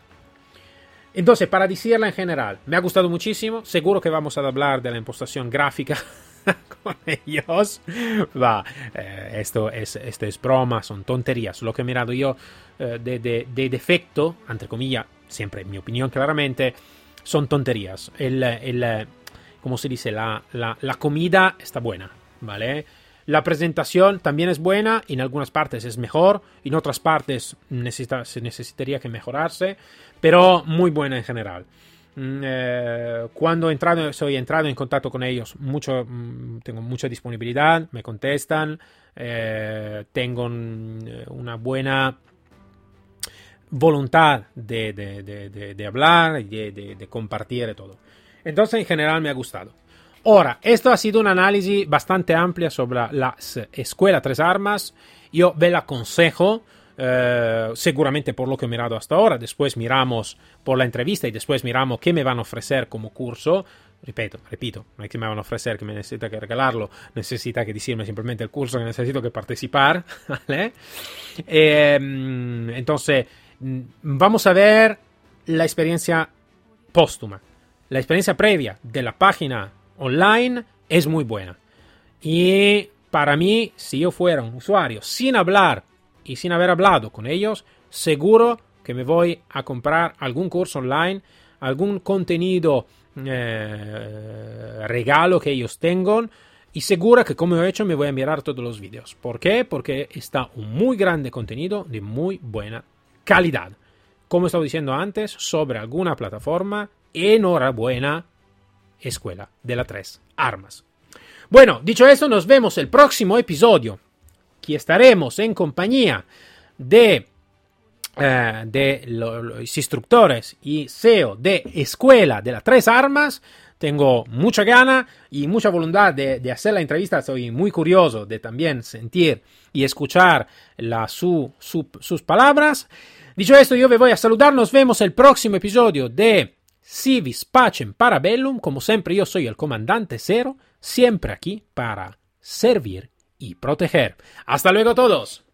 Entonces, para decirla en general, me ha gustado muchísimo. Seguro que vamos a hablar de la impostación gráfica [laughs] con ellos. Va, eh, esto, es, esto es broma, son tonterías. Lo que he mirado yo eh, de, de, de, defecto, entre comillas, siempre en mi opinión claramente, son tonterías. El, el, como se dice, la, la, comida está buena, ¿vale? La presentación también es buena, en algunas partes es mejor, en otras partes necesita, se necesitaría que mejorarse, pero muy buena en general. Mm, eh, cuando he entrado, soy entrado en contacto con ellos, mucho, mm, tengo mucha disponibilidad, me contestan, eh, tengo una buena voluntad de, de, de, de hablar y de, compartir todo. Entonces, en general me ha gustado. Ahora, esto ha sido un análisis bastante amplio sobre la escuela Tres Armas. Yo ve la aconsejo, eh, seguramente por lo que he mirado hasta ahora. Después miramos por la entrevista y después miramos qué me van a ofrecer como curso. Ripeto, repito, no es que me van a ofrecer que me necesita que regalarlo, necesita que decirme simplemente el curso que necesito que participar. [laughs] Eh, entonces, mm, vamos a ver la experiencia póstuma. La experiencia previa de la página online es muy buena. Y para mí, si yo fuera un usuario sin hablar y sin haber hablado con ellos, seguro que me voy a comprar algún curso online, algún contenido eh, regalo que ellos tengan y seguro que como he hecho me voy a mirar todos los vídeos. ¿Por qué? Porque está un muy grande contenido de muy buena calidad. Como estaba diciendo antes, sobre alguna plataforma, enhorabuena, escuela de las tres armas. Bueno, dicho esto, nos vemos el próximo episodio, que estaremos en compañía de, eh, de los instructores y CEO de Escuela de las Tres Armas. Tengo mucha gana y mucha voluntad de, hacer la entrevista. Soy muy curioso de también sentir y escuchar la, sus palabras. Dicho esto, yo me voy a saludar. Nos vemos el próximo episodio de Civis Pacem Parabellum. Como siempre, yo soy el comandante Cero siempre aquí para servir y proteger. Hasta luego todos.